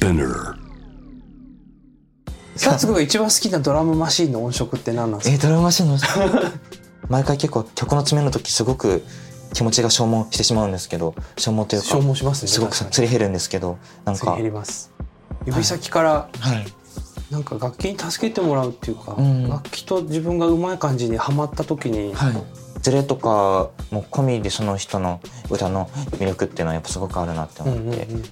Spinner. STUTS君が一番好きなドラムマシンの音色って何なんですか？えードラムマシンの 毎回結構曲の詰めの時すごく気持ちが消耗してしまうんですけど消耗というか消耗しますねすごくすり減るんですけどなんか。すり減ります。指先からはい。なんか楽器に助けてもらうっていうか、うん。楽器と自分がうまい感じにはまった時に、はい。ズレとかも込みでその人の歌の魅力っていうのはやっぱすごくあるなってうん思って、うんうん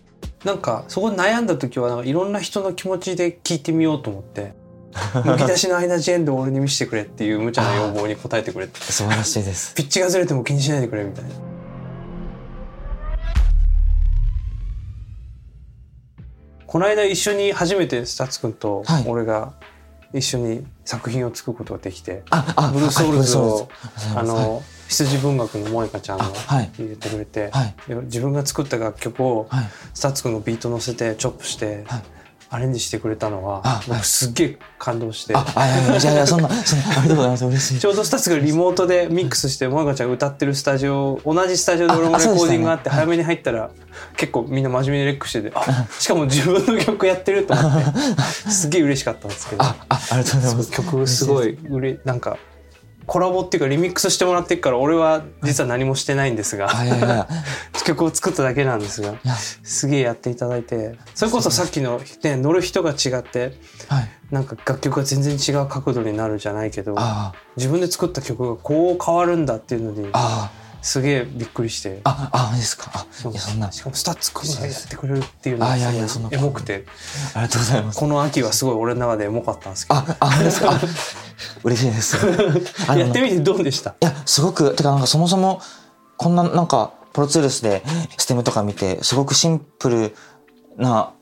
なんかそこで悩んだ時はなんかいろんな人の気持ちで聞いてみようと思って。むき出しのアイナ・ジ・エンドを俺に見せてくれっていう無茶な要望に応えてくれって。素晴らしいです。ピッチがずれても気にしないでくれみたいな。この間一緒に初めて STUTS君とはい。俺が一緒に作品を作ることができて、ああ Blue Souls をはい羊文学の萌香ちゃんが入れてくれて、はい。で自分が作った楽曲をはい。 STUTS君のビート乗せてチョップしてはい。アレンジしてくれたのはあはい。僕すっげえ感動して。ああいやいやいやそんなそんなありがとうございます。嬉しい。ちょうど STUTSがリモートでミックスして萌香ちゃんが歌ってるスタジオ同じスタジオで俺もレコーディングがあって早めに入ったら結構みんな真面目に rec しててあしかも自分の曲やってると思って すげえ嬉しかったんですけど。ああありがとうございます。曲すごいうれなんかコラボっていうかリミックスしてもらってるから俺は実は何もしてないんですが。曲を作っただけなんですがすげえやっていただいて。それこそさっきの、ね、乗る人が違ってはい。なんか楽曲が全然違う角度になるじゃないけどあ自分で作った曲がこう変わるんだっていうのにあすげえびっくりして。あああですか。あそう。いやそんな。しかも STUTS君がやってくれるっていうのあがいやいやそんなエモくて。ありがとうございます。この秋はすごい俺の中でエモかったんですけど。ああですか？あ嬉しいです。やってみてどうでした？いやすごくてかなんかそもそもこんななんかプロツールスでステムとか見てすごくシンプルな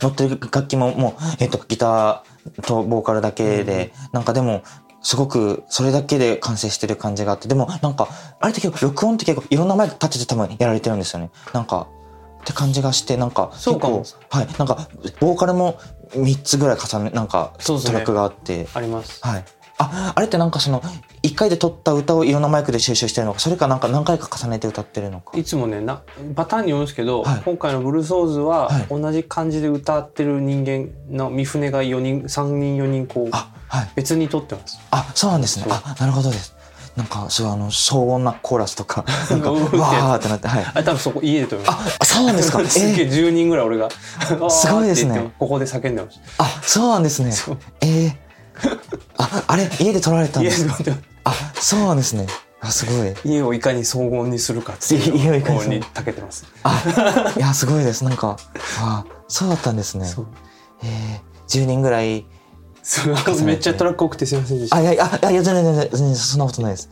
乗ってる楽器ももう、えっと、ギターとボーカルだけで、なんかでもすごくそれだけで完成してる感じがあってでもなんかあれって結構録音って結構いろんなマイク立てて多分やられてるんですよね。なんかって感じがしてなんかそうかも。結構はい。なんかボーカルも3つぐらい重ねなんかトラックがあって。あります。はい。あ、あれってなんかその、一回で撮った歌をいろんなマイクで収集してるのか、それかなんか何回か重ねて歌ってるのか。いつもねなパターンによるんですけど、はい今回の「ブルーソーズ」ははい同じ感じで歌ってる人間の三船が4人3人4人こうあ、はい。別に撮ってます。あ、そうなんですね。あ、なるほどです。なんか、そう、あの、騒音なコーラスとか、なんか、わうーってなって、はい。あれ多分そこ家で撮ります。あ、そうなんですか。すげええー10人ぐらい俺がすごいですねここで叫んでましあ、そうなんですねそう。えーあ、あれ、家で撮られたた。んですか？あ、そうなんですね。あ、すごい。家をいかに荘厳にするかっていう家をいかに方に長けてます。あ、いや、すごいです。なんか、あ、そうだったんですね。そうえー、10人ぐらいそうめっちゃトラック多くてすみませんでした。あ、いやいや、あいや、全然全然、全然そんなことないです。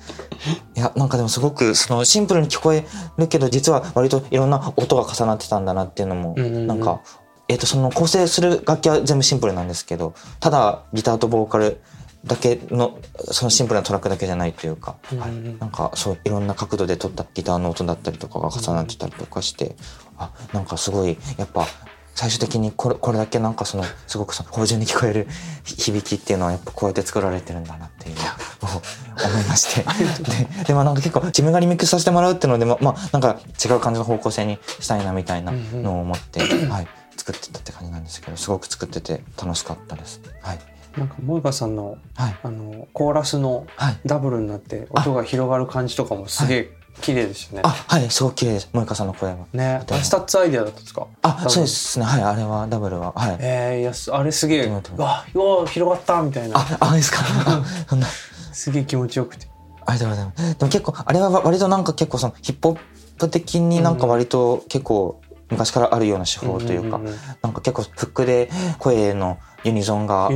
いや、なんかでもすごく、その、シンプルに聞こえるけど、実は割といろんな音が重なってたんだなっていうのも、なんか、えっ、と、その構成する楽器は全部シンプルなんですけど、ただ、ギターとボーカルだけの、そのシンプルなトラックだけじゃないというか、うんうんはい。なんか、そう、いろんな角度で撮ったギターの音だったりとかが重なってたりとかして、あ、なんかすごい、やっぱ、最終的にこれこれだけなんかそのすごくその芳醇に聞こえる響きっていうのはやっぱこうやって作られてるんだなっていうのを思いまして。ででもなんか結構自分がリミックスさせてもらうっていうのでもまあなんか違う感じの方向性にしたいなみたいなのを思って、はい、作ってたって感じなんですけどすごく作ってて楽しかったです。はい、なんか萌香さんのはいあのコーラスのはいダブルになって音が広がる感じとかもすげえ綺麗でしたね。あはいすごく綺麗です萌香さんの声が。ね、あれスタッツアイデアだったんですか？あそうで。すねはいあれはダブルははい。えー、いやすあれすげえ、わ、うわ広がったみたいな、ああですか？あ そんなすげえ気持ちよくて。ありがとうございます。でも結構、あれは割となんか結構そのヒップホップ的になんか割と結構昔からあるような手法というか、なんか結構フックで声のユニゾンが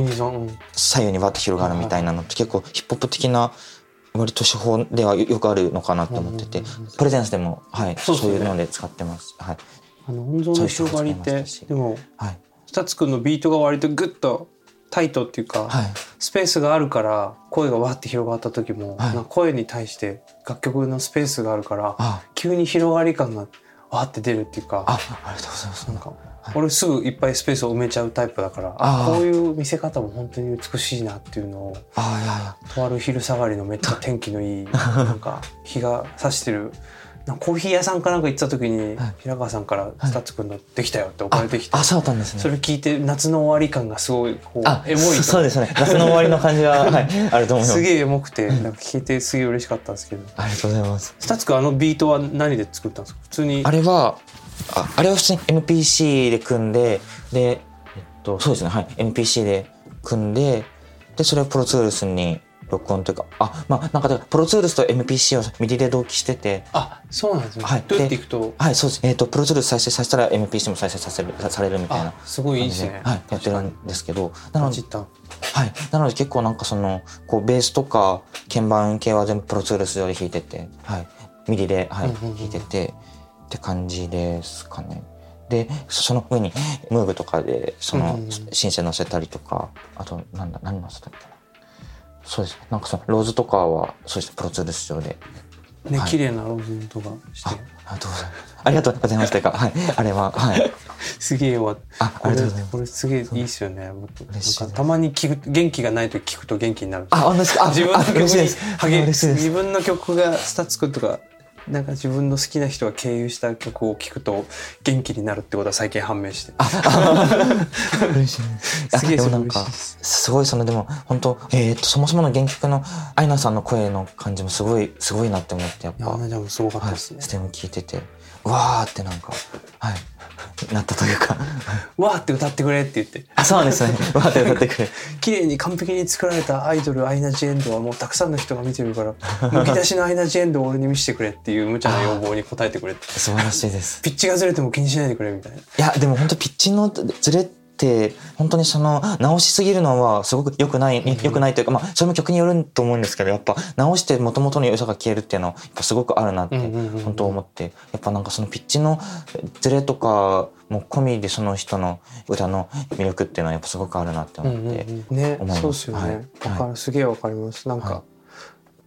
左右にバッと広がるみたいなのって結構ヒップホップ的な割と手法ではよよくあるのかなと思っててプレゼンスでも、はい、そうういうので使ってます。はい。あの音像の広がりってでもはい。スツくんのビートが割とグッとタイトっていうか、はい。スペースがあるから声がわって広がった時も、はい声に対して楽曲のスペースがあるからあ、急に広がり感がわって出るっていうかあ、ありがとうございます。なんか、はい俺すぐいっぱいスペースを埋めちゃうタイプだからこういう見せ方も本当に美しいなっていうのをあ、いやいや。とある昼下がりのめっちゃ天気のいいなんか 日が差してるコーヒー屋さんかなんか行ってた時に、はい。平川さんから「スタッツくんのできたよ」って送らあれてきて、あそうだったんですね。それ聞いて夏の終わり感がすごいこうあエモいそうですね。夏の終わりの感じは、はい、あると思います。すげえエモくてなんか聞いてすげえ嬉しかったんですけど。ありがとうございます。スタッツくんあのビートは何で作ったんですか？普通に。あれはああれは普通に MPC で組んでで、えっと、そうですね。はい。MPC で組んででそれをプロツールスに録音というかあまあなんかプロツールスと MPC をミディで同期しててあそうなんですね、はい。どうやっていくと？はいそうです。えっ、とプロツールス再生させたら MPC も再生させるさされるみたいなあすごいいいですね。はいやってるんですけどなのではい。なので結構なんかその、こうベースとか鍵盤系は全部プロツールス上で弾いてて、はい。ミディで、はい、弾いてて、って感じですかね。で、そその上に、ムーグとかで、そのシンセ乗せたりとか、あと、なんだ、何乗せたっけな。そうです。なんかその、ローズとかは、そうです。プロツールス上で。はいね綺麗なローズとかしてあ、ありがとうございます。ありがとうございます。というか、はい。あれは、はい。すげえわあ、ありがとうございます。これすげえいいっすよねたまに聞く元気がないと聞くと元気になるあ、本当ですか？あ、自分のあ曲に。励自。分の曲がスタッツくんとかなんか自分の好きな人が経由した曲を聴くと元気になるってことは最近判明して。嬉しいです。げえなんかすす。ごいそのでも本当えー、とそもそもの原曲のアイナさんの声の感じもすごいすごいなって思ってやっぱ、いやアナちゃんもすごかったはい、ですねス、テム聞いてて。うわーってなんかはい。なったというか。わーって歌ってくれって言って。あそうなんですね。わーって歌ってくれ。綺麗に完璧に作られたアイドルアイナ・ジ・エンドはもうたくさんの人が見てるから むき出しのアイナ・ジ・エンドを俺に見せてくれっていう無茶な要望に応えてくれって。素晴らしいです。ピッチがずれても気にしないでくれみたいな。いやでも本当ピッチのずれって本当にその直しすぎるのはすごく良くない良くないというかまあそれも曲によると思うんですけどやっぱ直して元々の良さが消えるっていうのはやっぱすごくあるなってうんうんうんうん本当思ってやっぱなんかそのピッチのずれとかも込みでその人の歌の魅力っていうのはやっぱすごくあるなって思って、ね思います。そうですよね、はい。わかる。すげえわかります。なんか、はい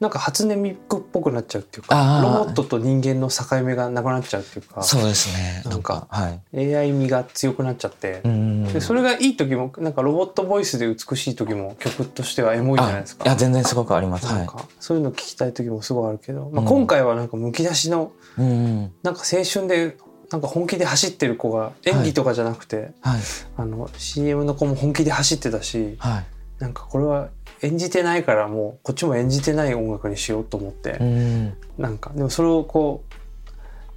なんか初音ミクっぽくなっちゃうっていうあかー。ロボットと人間の境目がなくなっちゃうっていうかそうですね。なんかはい。AI 味が強くなっちゃって、うんでそれがいい時もなんかロボットボイスで美しい時も曲としてはエモいじゃないですか。あいや全然すごくあります。はい。なんかそういうの聞きたい時もすごいあるけど、まあ、うん今回はなんかむき出しのうんうん。なんか青春でなんか本気で走ってる子が演技とかじゃなくて、はい。あの CM の子も本気で走ってたしはい。なんかこれは演じてないからもうこっちも演じてない音楽にしようと思って、うん。なんかでもそれをこう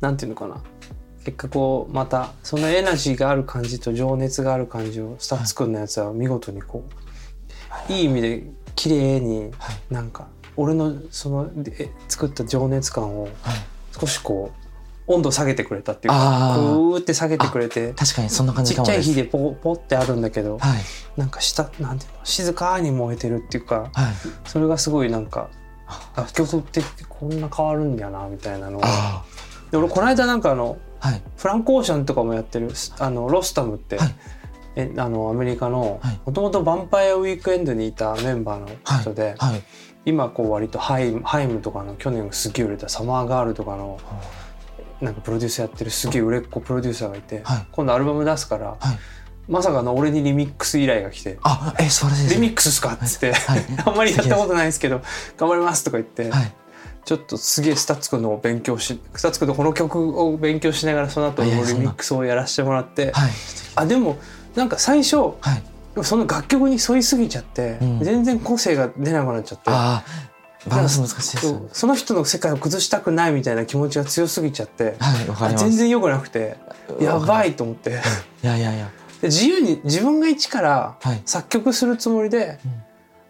なんていうのかな。結果こうまたそのエナジーがある感じと情熱がある感じをスタッツくんのやつは見事にこうい。い意味で綺麗にはい。なんか俺のそのえ作った情熱感をはい。少しこう温度下げてくれたっていうかグー。って下げてくれて確かにそんな感ちっじかもです。ちゃい火でポポってあるんだけどはい。なんか下なんていうの静かに燃えてるっていうかはい。それがすごいなんか楽曲ってこんな変わるんだよなみたいなので俺この間なんかあのあはい。フランク・オーシャンとかもやってるあのロスタムって、はい。えあのアメリカのはい。もともとヴァンパイアウィークエンドにいたメンバーの人で、はい。今こう割とハイムハイムとかの去年すげえ売れたサマーガールとかのなんかプロデューサーやってるすげえ売れっ子プロデューサーがいて、はい。今度アルバム出すから、はい。まさかの俺にリミックス依頼が来てあえ素晴らしい「です。リミックスっすか?」っつって、はい。あんまりやったことないですけど「頑張ります」とか言って、はい。ちょっとすげえスタッツくんのを勉強しスタッツくんのこの曲を勉強しながらその後リミックスをやらせてもらって、はい。あでもなんか最初はい。その楽曲に沿いすぎちゃって、うん。全然個性が出なくなっちゃって。バランス難しいですそね。うその人の世界を崩したくないみたいな気持ちが強すぎちゃって、はいわかります。全然良くなくてやばいいと思って。でいやいやいや。自由に自分が一からはい。作曲するつもりで、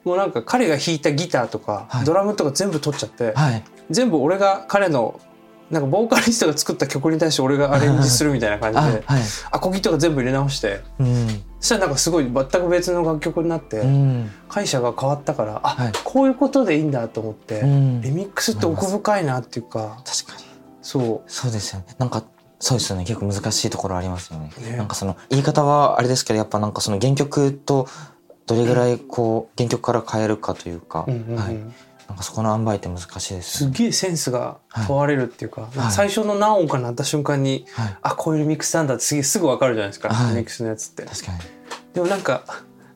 もうなんか彼が弾いたギターとか、はい。ドラムとか全部取っちゃって、はい。全部俺が彼のなんかボーカリストが作った曲に対して俺がアレンジするみたいな感じでアコギとか全部入れ直してうん。そしたらなんかすごい全く別の楽曲になって、うん。解釈が変わったからあ、はい。こういうことでいいんだと思って、うん。リミックスって奥深いなっていうか確かに。そう。そうですよね。なんかそうですよね。結構難しいところありますよね。ね。なんかその言い方はあれですけどやっぱなんかその原曲とどれぐらいこう原曲から変えるかというか、うんうんうん。はい、なんかそこの塩梅って難しいですよね。すげえセンスが問われるっていうか,、い。最初の何音か鳴った瞬間にはい、あこういうリミックスなんだってすすぐ分かるじゃないですか、はい。リミックスのやつって。確かに。でもなんか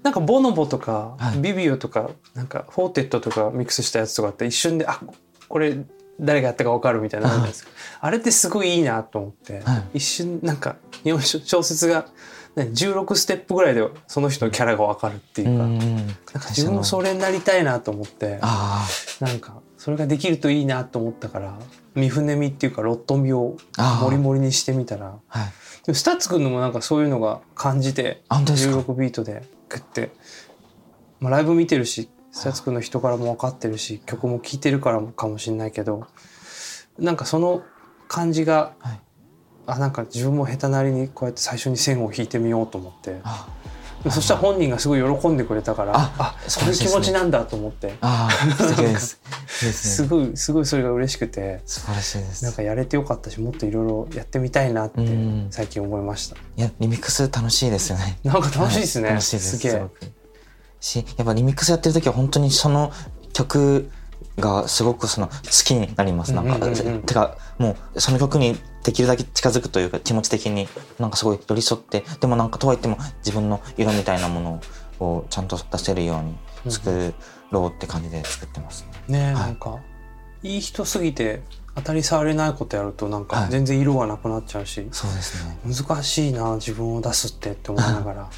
なんかボノボとか、はい。ビビオとかなんかフォーテットとかミックスしたやつとかって一瞬であこれ誰がやったか分かるみたいなのあれってすごいいいなと思って、はい。一瞬なんか2小節が、ね、16ステップぐらいでその人のキャラが分かるっていうか、うんなんか自分もそれになりたいなと思ってあなんかそれができるといいなと思ったから三船味っていうかロット味をモリモリにしてみたらあはい。でもスタッツくんのもなんかそういうのが感じてあ本当ですか？16ビートでグッて、まあ、ライブ見てるしスタッツくんの人からも分かってるし曲も聴いてるからかもしれないけどなんかその感じがはいあなんか自分も下手なりにこうやって最初に線を引いてみようと思って。そしたら本人がすごい喜んでくれたからああそういう気持ちなんだと思って。すごいすごいそれが嬉しくて。素晴らしいです。なんかやれてよかったしもっといろいろやってみたいなってうん。最近思いました。いやリミックス楽しいですよね。なんか楽しいですね。はい。楽しいです。すげえ。しやっぱリミックスやってる時は本当にその曲がすごくその好きになります。なんか、うんうんうんうん。てかもうその曲にできるだけ近づくというか気持ち的になんかすごい寄り添ってでもなんかとはいっても自分の色みたいなものをちゃんと出せるように作ろうって感じで作ってますね。はいなんかいい人すぎて当たり障りないことやるとなんかはい全然色がなくなっちゃうし、そうですね。難しいな自分を出すってって思いながら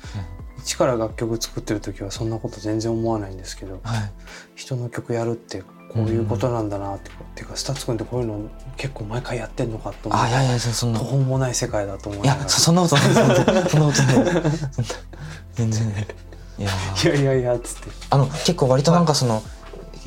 一から楽曲作ってる時はそんなこと全然思わないんですけどはい。人の曲やるってこういうことなんだなって、ていうかスタッツ君ってこういうの結構毎回やってんのかと思う。あいやいやそんな。途方もない世界だと思いいやそそんなことない。そんなことない。全然ね。いいやいやいやっつって。あの結構割となんかその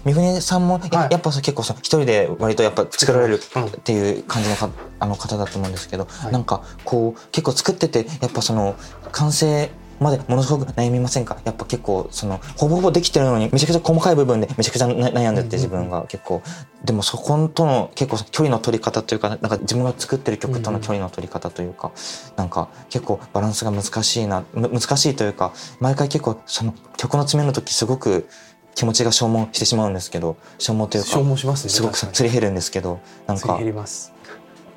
三船さんもや,、はい。やっぱ結構その一人で割とやっぱ作られるうん。っていう感じのかあの方だと思うんですけど、はい。なんかこう結構作っててやっぱその完成までものすごく悩みませんか？やっぱ結構そのほぼほぼできてるのにめちゃくちゃ細かい部分でめちゃくちゃな悩んでて自分が結構。でもそことの結構距離の取り方というかなんか自分が作ってる曲との距離の取り方というか、なんか結構バランスが難しいなむ難しいというか毎回結構その曲の詰めの時すごく気持ちが消耗してしまうんですけど消耗というか消耗しますねすごくすり減るんですけどなんか減ります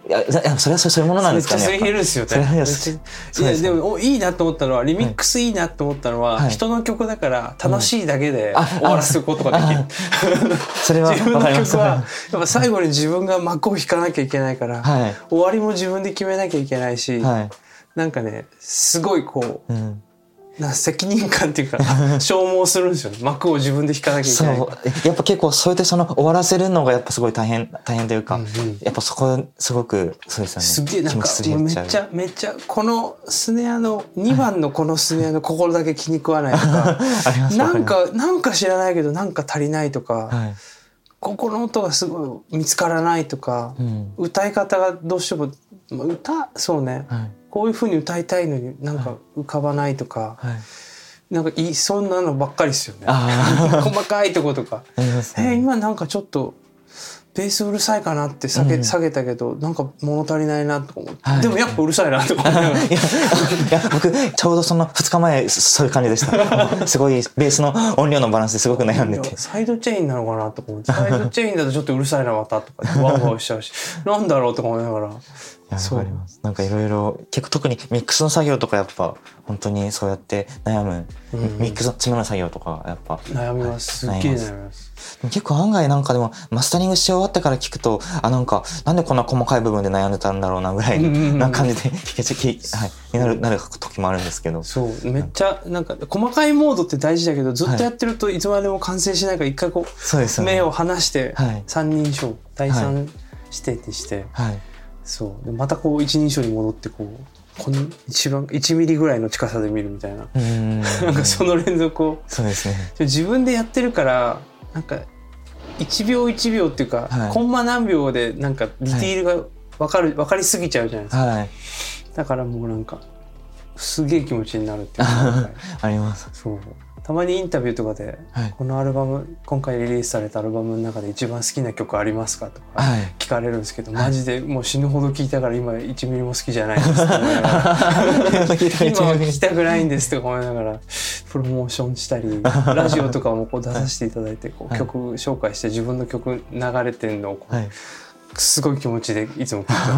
いやそれはそういうものなんですかねめっちゃですよねいやでもおいいなと思ったのはリミックスいいなと思ったのは、はい。人の曲だから楽しいだけであ終わらせることができる、それは 自分の曲はやっぱ最後に自分が幕を引かなきゃいけないから、はい。終わりも自分で決めなきゃいけないし、はい、なんかねすごいこううん、な責任感っていうか 消耗するんですよね。幕を自分で引かなきゃいけないそう。やっぱ結構そうやってその終わらせるのがやっぱすごい大変大変というか、うんうん。やっぱそこすごくそうですよね。すげえなんかめ減っちゃめっちゃこのスネアの2番のこのスネアのここだけ気に食わないとか。なんかなんか知らないけどなんか足りないとか、はい、ここの音がすごい見つからないとか、うん。歌い方がどうしてもまあ歌そうね、はいこういう風に歌いたいのになんか浮かばないとか、はい、なんかいそんなのばっかりですよね。あ 細かいとことか。あ ありますえ今なんかちょっとベースうるさいかなって下げ,、うん。下げたけどなんか物足りないなとか思って、はい。でもやっぱうるさいなとか思いながらいやいや僕ちょうどその2日前そそういう感じでした。すごいベースの音量のバランスですごく悩んでいてやサイドチェインなのかなとか思って。サイドチェインだとちょっとうるさいなまたとか。ワウワウしちゃうし。なんだろうとか思いながら。いやそう。わかります。なんかいろいろ結構特にミックスの作業とかやっぱ本当にそうやって悩む、うん。ミックスの詰めの作業とかやっぱ。悩みます。すっげえ悩みます。結構案外なんかでもマスタリングし終わってから聞くとあなんかなんでこんな細かい部分で悩んでたんだろうなぐらいな感じで聞けちゃき、はい、になるなる時もあるんですけど。そう。めっちゃなんか細かいモードって大事だけどずっとやってるといつまでも完成しないから一回こうそうですよね。目を離してはい。三人称第は三視点にしてはいそう。でまたこう一人称に戻ってこうこの一番1ミリぐらいの近さで見るみたいな。なんかその連続を。そうですね。自分でやってるからなんか1秒1秒っていうか、はい。コンマ何秒でなんかディティールが分かる、分かりすぎちゃうじゃないですか。はい。だからもうなんかすげえ気持ちになるっていうか。あります。そうたまにインタビューとかではい。このアルバム今回リリースされたアルバムの中で一番好きな曲ありますかとかはい。聞かれるんですけど、マジでもう死ぬほど聞いたから今1ミリも好きじゃないですって思いながら 今は聞きたくないんですとか思いながらプロモーションしたりラジオとかもこう出させていただいてこうはい。曲紹介して自分の曲流れてんのをこうはい。すごい気持ちでいつも聞いて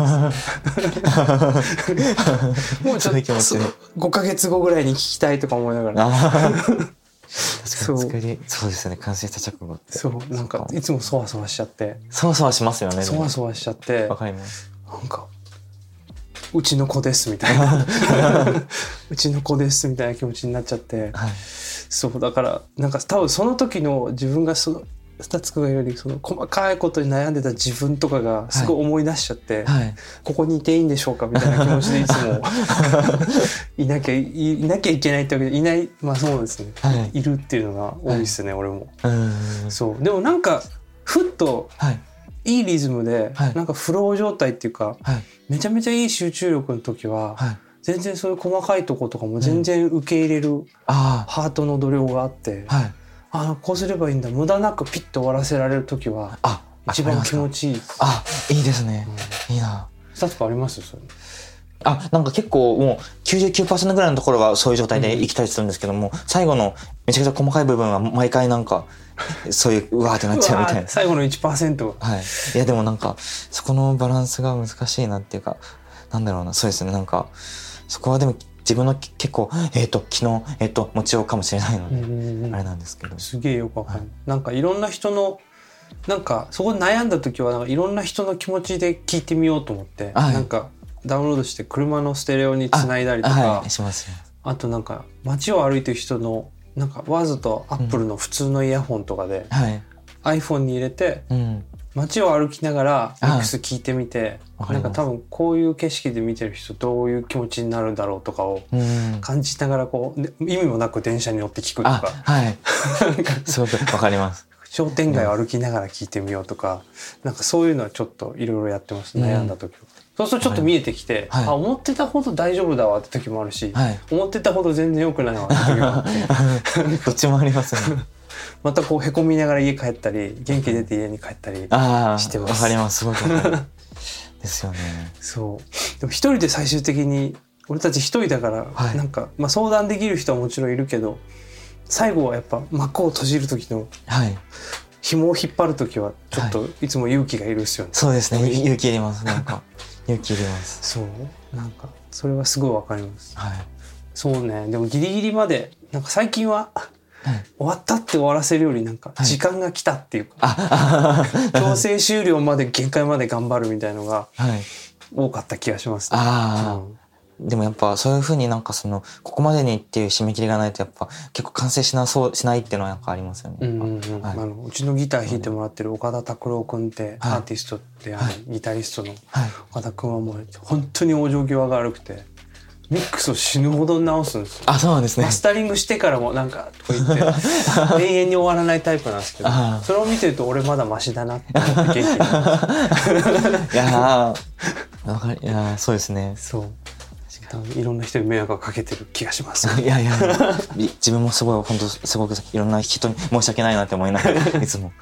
ます。もうちょっとすごい気持ちで。5ヶ月後ぐらいに聞きたいとか思いながら あーそう。作りそうですよね。完成した直後って。そう。なんかそいつもそわそわしちゃって。そわそわしますよねそわそわしちゃって。わかります。なんかうちの子ですみたいな。うちの子ですみたいな気持ちになっちゃって。はい。そうだからなんか多分その時の自分がそのスタッツくんよりその細かいことに悩んでた自分とかがすごい思い出しちゃって、はい。ここにいていいんでしょうかみたいな気持ちでいつも いなきゃいいなきゃいけないってわけでいないまあそうですね、はい。い、るっていうのが多いですね、俺も。うーん。そう。でもなんかふっとはい。いいリズムで、はい。なんかフロー状態っていうかはい。めちゃめちゃいい集中力の時は、はい。全然そういう細かいとことかも全然受け入れるあハートの度量があって、あはいあこうすればいいんだ。無駄なくピッと終わらせられる時はあ一番気持ちちいい。あいいですね。いいな。スタあります？それ。あなんか結構もう99%ぐらいのところはそういう状態で生きたりするんですけども、最後のめちゃくちゃ細かい部分は毎回なんか そういううわーってなっちゃうみたいな。最後の1%はい、いやでもなんかそこのバランスが難しいなっていうかなんだろうな。そうですね。なんかそこはでも自分のき結構えっ、と昨日えっ、と持ちようかもしれないので、うんうんうん。あれなんですけど。すげえよくわかる、はい。なんかいろんな人のなんかそこで悩んだ時はなんかいろんな人の気持ちで聞いてみようと思って、はい。なんかダウンロードして車のステレオにつないだりとかあ,、はいしますよとなんか街を歩いてる人のなんかわざとアップルの普通のイヤホンとかで、はい。iPhone に入れてうん街を歩きながらはいミックス聞いてみて、なんわか多分こういう景色で見てる人どういう気持ちになるんだろうとかをうん。感じながらこうで意味もなく電車に乗って聞くとあかはい。すごくわかります。商店街を歩きながら聞いてみようとか、なんかそういうのはちょっといろいろやってます、うん。悩んだ時は。そうするとちょっと見えてきて、はい。あ思ってたほど大丈夫だわって時もあるし、はい。思ってたほど全然良くないわって時もあって。どっちもありますねまたこうへこみながら家帰ったり元気出て家に帰ったりああしてます。わかります。すごくですよね。そう。でも一人で最終的に俺たち一人だから、はい。なんか、まあ、相談できる人はもちろんいるけど最後はやっぱ幕を閉じる時のはい。紐を引っ張る時はちょっとい。つも勇気がいるっすよね。そうですね。勇気いります。なんか勇気いります。そう。なんかそれはすごいわかります。はい。そうね。でもギリギリまでなんか最近ははい終わったって終わらせるよりなんかはい。時間が来たっていうか、強制終了まで限界まで頑張るみたいのがはい。多かった気がします、ね。うん。でもやっぱそういうふうになんかそのここまでにっていう締め切りがないとやっぱ結構完成しなそうしないっていうのはなんかありますよね。あのうちのギター弾いてもらってる岡田拓郎君ってアはい。ーティストである、はい。ギタリストのはい。岡田君はもう本当に往生際が悪くてミックスを死ぬほど直すんですよ。あそうなんですねマ。スタリングしてからもなんかとか言って 永遠に終わらないタイプなんですけどそれを見てると俺まだマシだなって思って元気になりますいやーわかりいやーそうですね。そういろんな人に迷惑をかけてる気がします。いやいやいやい自分もすごい本当すごくいろんな人に申し訳ないなって思いながらいつも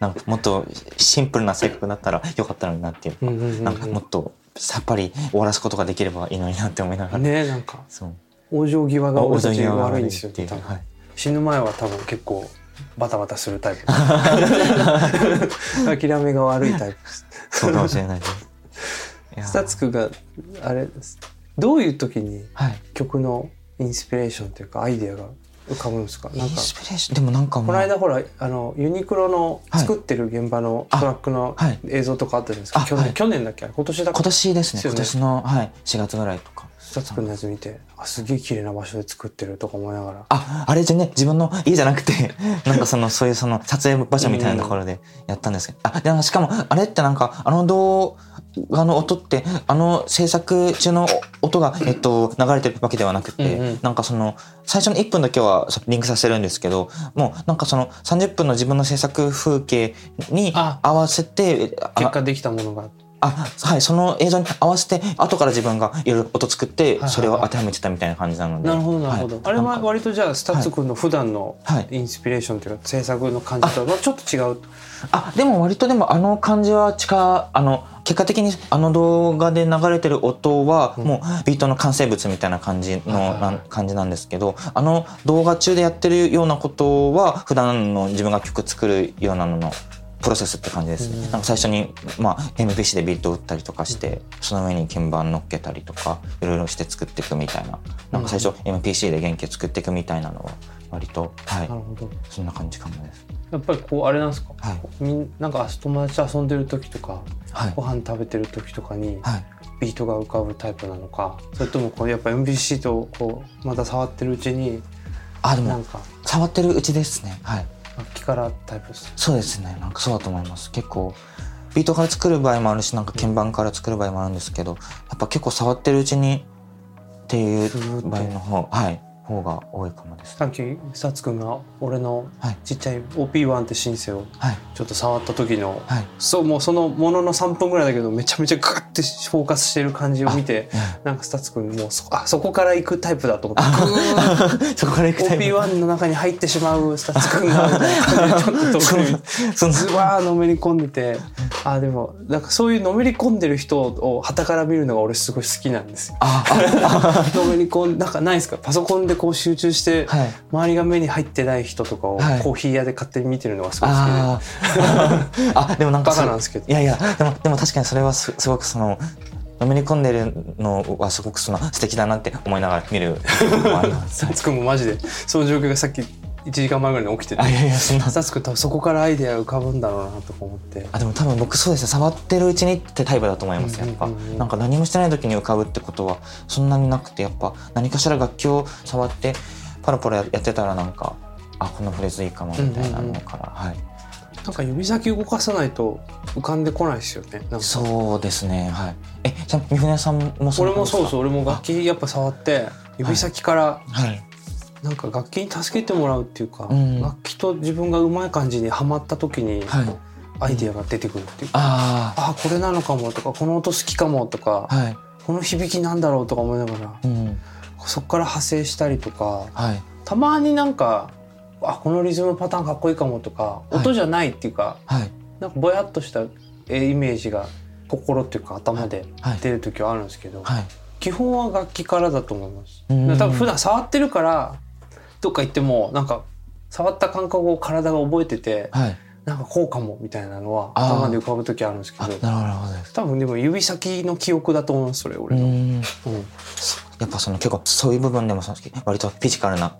なんかもっとシンプルな性格だったらよかったのになっていうか、なんかもっとさっぱり終わらすことができればいいのになって思いながら、ねなんか。そう。往生際が俺たち際が悪いんですよはい。死ぬ前は多分結構バタバタするタイプ。諦めが悪いタイプそうかもしれないスタツクがあれどういう時にはい。曲のインスピレーションというかアイデアが浮かぶんですか？なんか。でもなんかこの間ほらあのユニクロのはい。作ってる現場のトラックのはい。映像とかあったじゃないですか、去年あはい。去年だっけ？今年だ今年ですね。今年の、はい、4月ぐらいとかスタツクのやつ見てあすげえ綺麗な場所で作ってるとか思いながら。ああれじゃね自分の家じゃなくて なんかそのそういうその撮影場所みたいなところでやったんですけど、あでしかもあれってなんかあの動画の音ってあの制作中の音が、えっと、流れてるわけではなくて、うんうん。なんかその最初の1分だけはリンクさせるんですけどもうなんかその30分の自分の制作風景にあ。合わせてあ結果できたものがあはいその映像に合わせて後から自分がいろいろ音作ってそれを当てはめてたみたいな感じなので。なるほどなるほど、はいあれは割とじゃあスタッツ君の普段のはい。インスピレーションというか制作の感じとは ちょっと違うあでも割とでもあの感じは近あの結果的にあの動画で流れてる音はうん。もうビートの完成物みたいな感じの感じなんですけどあの動画中でやってるようなことは普段の自分が曲作るようなののプロセスって感じですね。うん。なんか最初に、まあ、MPC でビートを打ったりとかして、その上に鍵盤乗っけたりとかいろいろして作っていくみたいな。なんか最初 MPC で原型作っていくみたいなのは割とはい。なるほど。そんな感じかもです。やっぱりこうあれなんですか？はい。みんなんか友達と遊んでる時とかはい。ご飯食べてる時とかにはい。ビートが浮かぶタイプなのかそれともこうやっぱ MBC とこうまた触ってるうちにあでもなんか。触ってるうちですね。はい楽器からタイプです。そうですね。なんかそうだと思います。結構ビートから作る場合もあるしなんか鍵盤から作る場合もあるんですけどやっぱ結構触ってるうちにっていう場合の方はい。方が多いかもですさっきスタッツくんが俺のはい。ちっちゃい OP1 ってシンセをはい。ちょっと触った時のはい。そうもうそのものの3分ぐらいだけどめちゃめちゃグッてフォーカスしてる感じを見てなんかスタッツくんもうそあそこから行くタイプだと思って そこから行くタイプ。OP1 の中に入ってしまうスタッツくんが ちょっと遠くにズワーのめり込んでて。あでもなんかそういうのめり込んでる人を傍から見るのが俺すごい好きなんですよ。のめり込んなんかないですか？パソコンでこう集中してはい。周りが目に入ってない人とかをはい。コーヒー屋で勝手に見てるのがすごい好きで、あでもなんかバカそなんですけど。いやいやでもでも確かにそれはすすごくそののめり込んでるのはすごくその素敵だなって思いながら見るのもありますスタッツくんもマジで。その状況がさっき1時間前ぐらいに起きてて。あいやいやそんな。スタッツくそこからアイデア浮かぶんだろうなとか思って。あでも多分僕そうですね触ってるうちにってタイプだと思いますやっぱ、なんか何もしてない時に浮かぶってことはそんなになくてやっぱ何かしら楽器を触ってパラパラやってたらなんかあこのフレーズいいかもみたいなのから、はい。なんか指先動かさないと浮かんでこないですよね。そうですね。はい。えじゃあ三船さんもそんな俺もそううそう。俺も楽器やっぱ触って指先からはいなんか楽器に助けてもらうっていうか、うん。楽器と自分がうまい感じにはまった時にはい。アイデアが出てくるっていうか、ああこれなのかもとかこの音好きかもとか、あはい。この響きなんだろうとか思いながらうん。そこから派生したりとかはい。たまになんかあこのリズムパターンかっこいいかもとか、はい。音じゃないっていうかはい。なんかぼやっとしたえイメージが心っていうか頭ではい。出る時はあるんですけど、はい。基本は楽器からだと思います。うん。多分普段触ってるからどっか行ってもなんか触った感覚を体が覚えててはい。なんかこうかもみたいなのは頭で浮かぶ時あるんですけど。あなるほど多分でも指先の記憶だと思いますそれう俺の。ん。うん。やっぱその結構そういう部分でもその割とフィジカルな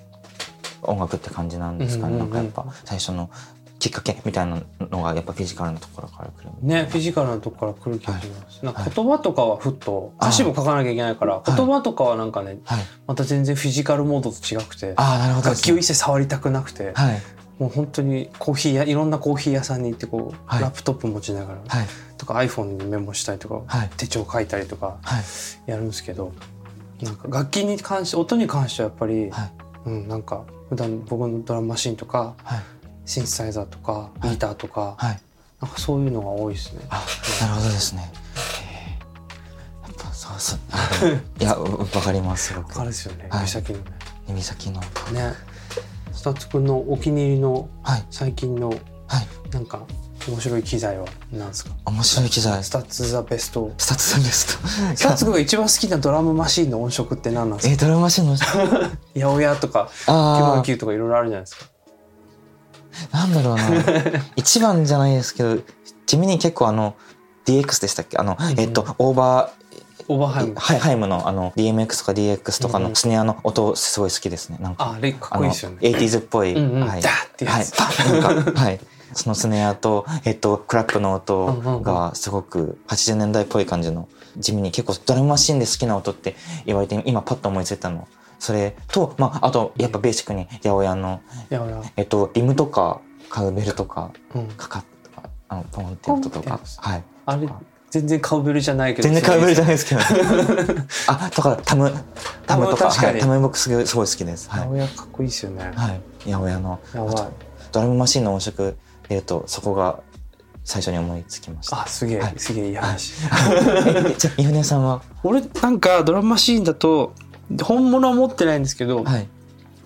音楽って感じなんですかね、うんうんうん。なんかやっぱ最初のきっかけみたいなのがやっぱフィジカルなところから来るねフィジカルなとこから来る気がします。なんかはい言葉とかはふっと歌詞も書かなきゃいけないからい。言葉とかはなんかねはい。また全然フィジカルモードと違くてああなるほどですね。楽器を一切触りたくなくてはい。もう本当にコーヒーやいろんなコーヒー屋さんに行ってこうはい。ラップトップ持ちながらはい。とか iPhone にメモしたりとかはい。手帳書いたりとかはい。やるんですけどなんか楽器に関して音に関してはやっぱり、はい。うん、なんか普段僕のドラムマシンとかはいシンセサイザーとかい。ギターとか、はい。なんかそういうのが多いですね。あなるほどですね。やっぱそうそう。いやわわかりますすごくあれですよね、は先の。ね。指先の。ね。スタッツくんのお気に入りのはい。最近のはい。なんか面白い機材は何ですか？面白い機材。スタッツ・ザ・ベスト。スタッツさんですとスタッツくんが一番好きなドラムマシンの音色って何なんですか？えドラムマシンの 八百屋とかあ909とかいろいろあるじゃないですか。あなんだろうな。一番じゃないですけど地味に結構あの DX でしたっけ？あの、うんえっとオーバオーバーハイム。ー。ハイムのあの DMX とか DX とかのスネアの音すごい好きですね。なんかああれかっこいいですよね。80s っぽい、うんうん。はい、ダーってやつ。はい、なんかはい。そのスネアと、えっと、クラップの音うんがすごく80年代っぽい感じの地味に結構ドラムマシンで好きな音って言われて今パッと思いついたのそれと、まあ、あとやっぱベーシックに八百屋の、八百屋。えっと、リムとかカウベルとかうん。かかっあのポンって音とか。はい。あれ全然カウベルじゃないけど。全然カウベルじゃゃないですけど あとかタムタムとか。タム確かに。はい、タム僕すごいすごい好きです。はい、八百屋かっこいいですよね。はい、八百屋のやばい。あとドラムマシンの音色出るとそこが最初に思いつきました。あすげえ、はい。すげえいい話。えじゃあ三船さんは？俺なんかドラムマシーンだと本物は持ってないんですけど、はい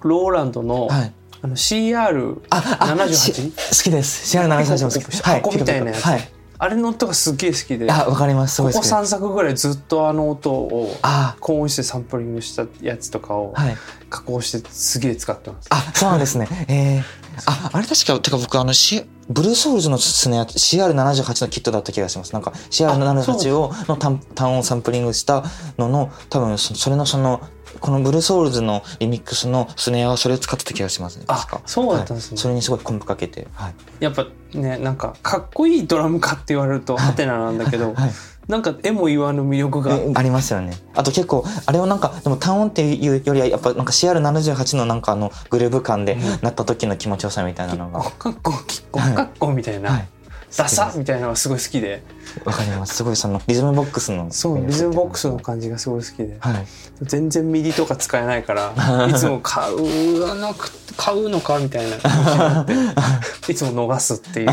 ローランドの、はいあの CR ああ78し好きです。CR78 も好きです。箱みたいなやつはい。あれの音がすっげえ好きであ、わかります。ここい好きです。3作ぐらいずっとあの音をあ高音質でサンプリングしたやつとかをはい。加工してすげえ使ってます。あ、そうなんですね。えー、あ、あれ確か、てか僕あの、C、ブルーソウルズのスネア CR78 のキットだった気がします。なんか CR78 をの単単音サンプリングしたのの多分そそれのそのこのブルーソウルズのリミックスのスネアはそれを使ってた気がしますね。あそうだったんですねはいそれにすごいコンプかけて。はい。やっぱねなんかかっこいいドラムかって言われるとハテナなんだけど、はい。なんか絵も言わぬ魅力が、ありますよね。あと結構あれをなんかでも単音っていうよりはやっぱなんか CR78 のなんかあのグルーヴ感でうんなった時の気持ちよさみたいなのが。カッコキッコはいカッコみたいな、はい。ダサみたいなのがすごい好きでわかります。すごいそのリズムボックスの。そうリズムボックスの。感じがすごい好きではい。全然 MIDI とか使えないから いつも買うなく買うのかみたいな気持ちになって いつも逃すっていう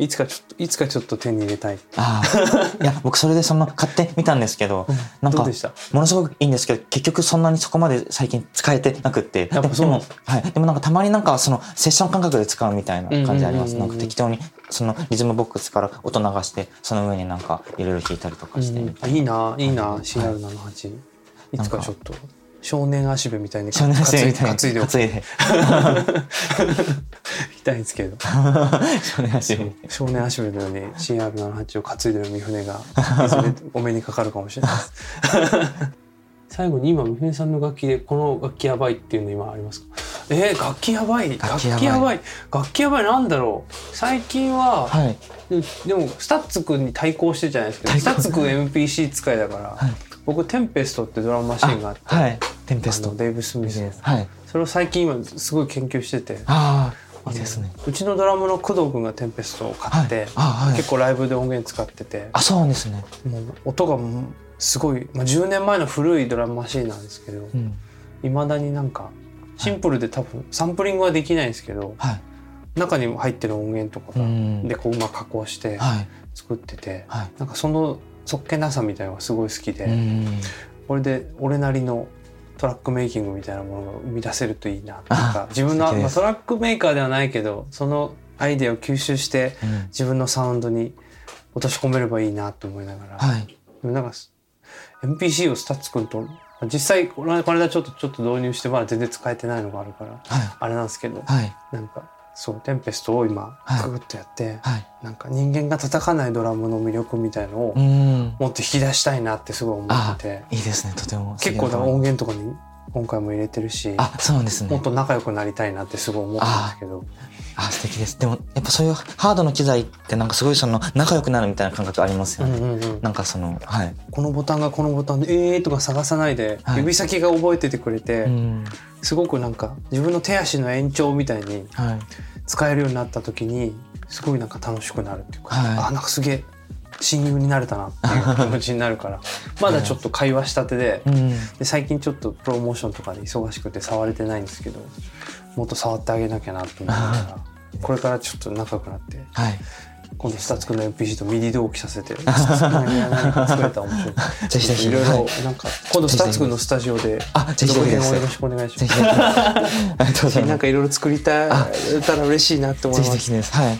いつかちょっといつかちょっと手に入れたい。ああ。いや僕それでその買ってみたんですけど、なんかどうでした？ものすごくいいんですけど結局そんなにそこまで最近使えてなくって。でもはい、でもなんかたまになんかそのセッション感覚で使うみたいな感じあります、うん。うんうんうんなんか適当にそのリズムボックスから音流してその上になんかいろいろ弾いたりとかして、うん。あいいないいな CR78 いつかちょっと少年足部みたいに担い担いで担いで。たいんですけど。少年足で少年足部のように CR78 を担いでる三船がいずれお目にかかるかもしれないです。最後に今三船さんの楽器でこの楽器やばいっていうの今ありますか？えー、楽器やばい。楽楽器やばい。楽器やばい。なんだろう。最近は、はい。ででもスタッツくんに対抗してるじゃないですかスタッツくん MPC 使いだから、はい僕テンペストってドラムマシンがあってはい。テンペストデイブ・スミスの。はい。それを最近今すごい研究してて。ああいいですね。うちのドラムの工藤君がテンペストを買って、はい。あはい。結構ライブで音源使ってて。あそうなんですね。もう音がすごい、まあ、10年前の古いドラムマシンなんですけどうん。いまだになんかシンプルで多分サンプリングはできないんですけどはい。中に入ってる音源とかでこううまく加工してはい。作っててはい。なんかそのそっけなさみたいなのがすごい好きで、うん。これで俺なりのトラックメイキングみたいなものが生み出せるといいな。っていうか自分の、まあ、トラックメーカーではないけどそのアイデアを吸収してうん。自分のサウンドに落とし込めればいいなと思いながら、はい。でもなんか MPC をスタッツくんと実際このこの間ちょっとちょっと導入してまだ全然使えてないのがあるからはい。あれなんですけどはい。なんかそうテンペストを今はい。ググッとやって、はい。なんか人間が叩かないドラムの魅力みたいのをうん。もっと引き出したいなってすごい思ってて。いいですねとても。結構音源とかに今回も入れてるしあそうですね。もっと仲良くなりたいなってすごい思ったんですけどあ素敵です。でもやっぱそういうハードの機材ってなんかすごいその仲良くなるみたいな感覚ありますよね、うんうんうんなんかそのはい、このボタンがこのボタンで「えー」とか探さないではい。指先が覚えててくれて、うん。すごくなんか自分の手足の延長みたいにはい。使えるようになった時にすごいなんか楽しくなるっていうか、はい。あなんかすげえ親友になれたなっていう気持ちになるからまだちょっと会話したてでうん。で最近ちょっとプロモーションとかで忙しくて触れてないんですけどもっと触ってあげなきゃなと思いながらこれからちょっと仲良くなってはい。今度スタッツくんの MPC と MIDI 同期させて何か作れたら面白い。ぜひぜひ。いろいろはい。なんか今度スタッツくんのスタジオであぜひぜひ。です続編をよろしくお願いしぜます。ひぜひ。ありがとうございます。なんかいろいろ作りたあたら嬉しいなって思いぜひます。ぜひです。はい。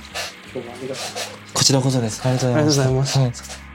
どうもありがとうこちらこそです。ありがとうありがとうございございまますす。はい